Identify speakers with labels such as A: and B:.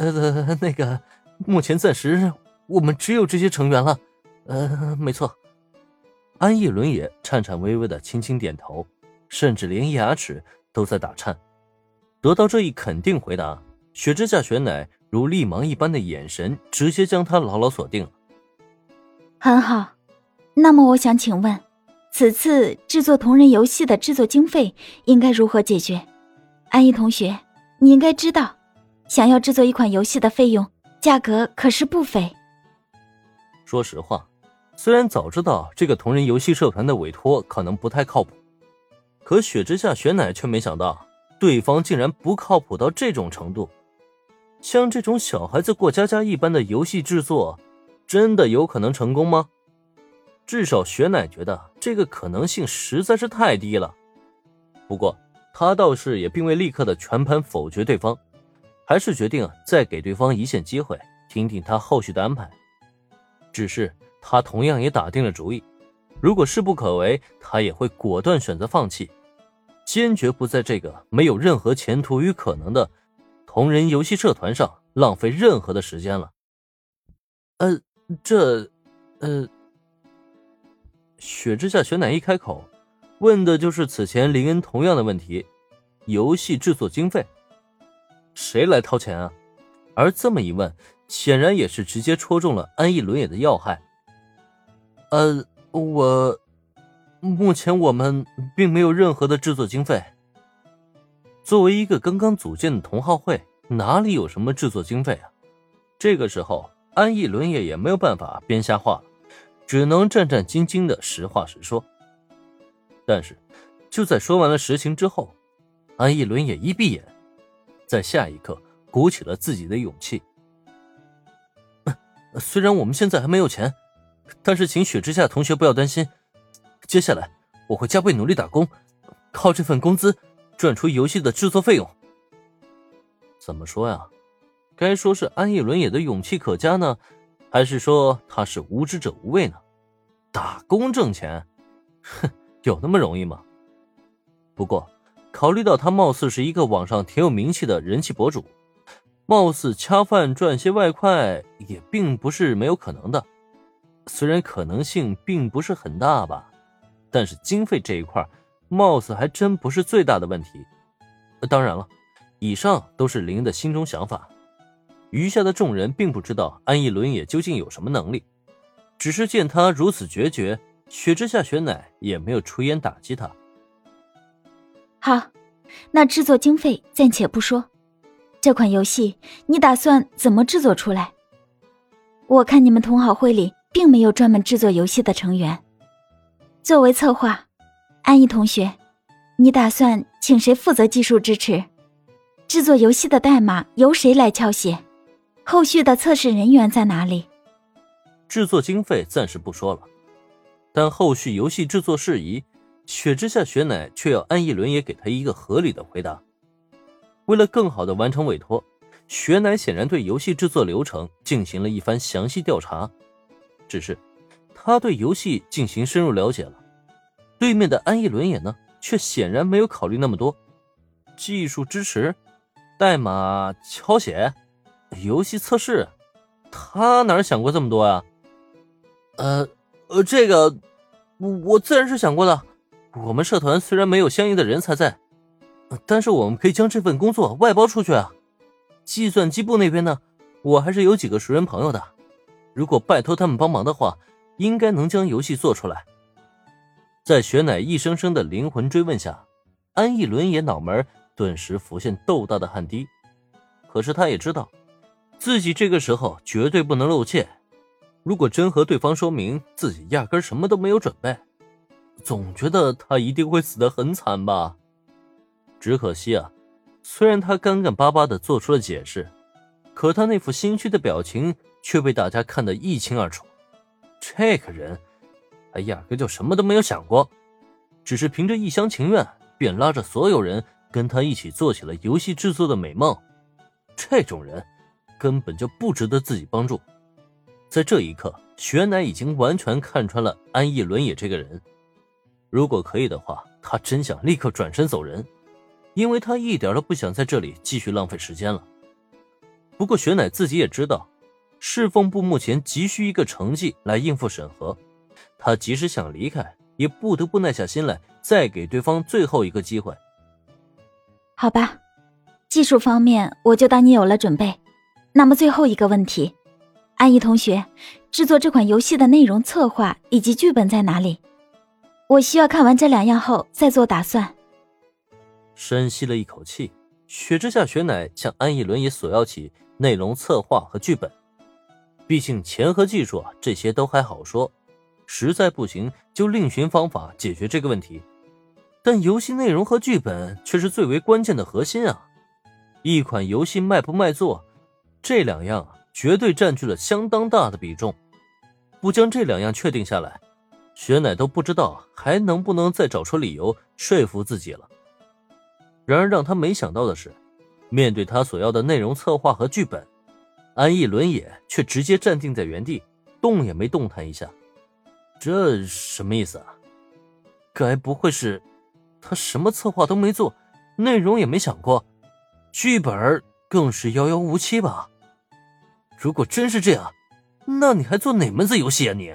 A: 呃，那个，目前暂时我们只有这些成员了。呃，没错。安逸伦也颤颤巍巍的轻轻点头，甚至连牙齿都在打颤。得到这一肯定回答，雪之下雪乃如厉芒一般的眼神直接将他牢牢锁定了。
B: 很好，那么我想请问，此次制作同人游戏的制作经费应该如何解决？安逸同学，你应该知道，想要制作一款游戏的费用价格可是不菲。
A: 说实话。虽然早知道这个同人游戏社团的委托可能不太靠谱，可雪之下雪乃却没想到对方竟然不靠谱到这种程度。像这种小孩子过家家一般的游戏制作，真的有可能成功吗？至少雪乃觉得这个可能性实在是太低了。不过他倒是也并未立刻的全盘否决对方，还是决定再给对方一线机会，听听他后续的安排。只是。他同样也打定了主意，如果事不可为，他也会果断选择放弃，坚决不在这个没有任何前途与可能的同人游戏社团上浪费任何的时间了。呃，这，呃，雪之下雪乃一开口，问的就是此前林恩同样的问题：游戏制作经费，谁来掏钱啊？而这么一问，显然也是直接戳中了安逸伦也的要害。呃，我目前我们并没有任何的制作经费。作为一个刚刚组建的同好会，哪里有什么制作经费啊？这个时候，安逸伦也也没有办法编瞎话了，只能战战兢兢的实话实说。但是，就在说完了实情之后，安逸伦也一闭眼，在下一刻鼓起了自己的勇气。虽然我们现在还没有钱。但是，请雪之下同学不要担心，接下来我会加倍努力打工，靠这份工资赚出游戏的制作费用。怎么说呀？该说是安逸伦也的勇气可嘉呢，还是说他是无知者无畏呢？打工挣钱，哼，有那么容易吗？不过，考虑到他貌似是一个网上挺有名气的人气博主，貌似恰饭赚些外快也并不是没有可能的。虽然可能性并不是很大吧，但是经费这一块，貌似还真不是最大的问题。当然了，以上都是林的心中想法，余下的众人并不知道安逸伦也究竟有什么能力，只是见他如此决绝，雪之下雪乃也没有出言打击他。
B: 好，那制作经费暂且不说，这款游戏你打算怎么制作出来？我看你们同好会里。并没有专门制作游戏的成员。作为策划，安逸同学，你打算请谁负责技术支持？制作游戏的代码由谁来敲写？后续的测试人员在哪里？
A: 制作经费暂时不说了，但后续游戏制作事宜，雪之下雪乃却要安逸伦也给他一个合理的回答。为了更好的完成委托，雪乃显然对游戏制作流程进行了一番详细调查。只是，他对游戏进行深入了解了，对面的安逸伦也呢，却显然没有考虑那么多。技术支持、代码敲写、游戏测试，他哪想过这么多呀？呃呃，这个我我自然是想过的。我们社团虽然没有相应的人才在，但是我们可以将这份工作外包出去啊。计算机部那边呢，我还是有几个熟人朋友的。如果拜托他们帮忙的话，应该能将游戏做出来。在雪乃一声声的灵魂追问下，安逸伦也脑门顿时浮现豆大的汗滴。可是他也知道，自己这个时候绝对不能露怯。如果真和对方说明自己压根什么都没有准备，总觉得他一定会死得很惨吧。只可惜啊，虽然他干干巴巴的做出了解释，可他那副心虚的表情。却被大家看得一清二楚。这个人，他压根就什么都没有想过，只是凭着一厢情愿，便拉着所有人跟他一起做起了游戏制作的美梦。这种人，根本就不值得自己帮助。在这一刻，雪乃已经完全看穿了安逸伦也这个人。如果可以的话，他真想立刻转身走人，因为他一点都不想在这里继续浪费时间了。不过雪乃自己也知道，侍奉部目前急需一个成绩来应付审核，他即使想离开，也不得不耐下心来，再给对方最后一个机会。
B: 好吧，技术方面我就当你有了准备。那么最后一个问题，安逸同学，制作这款游戏的内容策划以及剧本在哪里？我需要看完这两样后再做打算。
A: 深吸了一口气，雪之下雪乃向安逸伦也索要起内容策划和剧本。毕竟钱和技术啊，这些都还好说，实在不行就另寻方法解决这个问题。但游戏内容和剧本却是最为关键的核心啊！一款游戏卖不卖座，这两样绝对占据了相当大的比重。不将这两样确定下来，雪乃都不知道还能不能再找出理由说服自己了。然而让他没想到的是，面对他所要的内容策划和剧本，安逸伦也却直接站定在原地，动也没动弹一下。这什么意思啊？该不会是……他什么策划都没做，内容也没想过，剧本更是遥遥无期吧？如果真是这样，那你还做哪门子游戏啊你？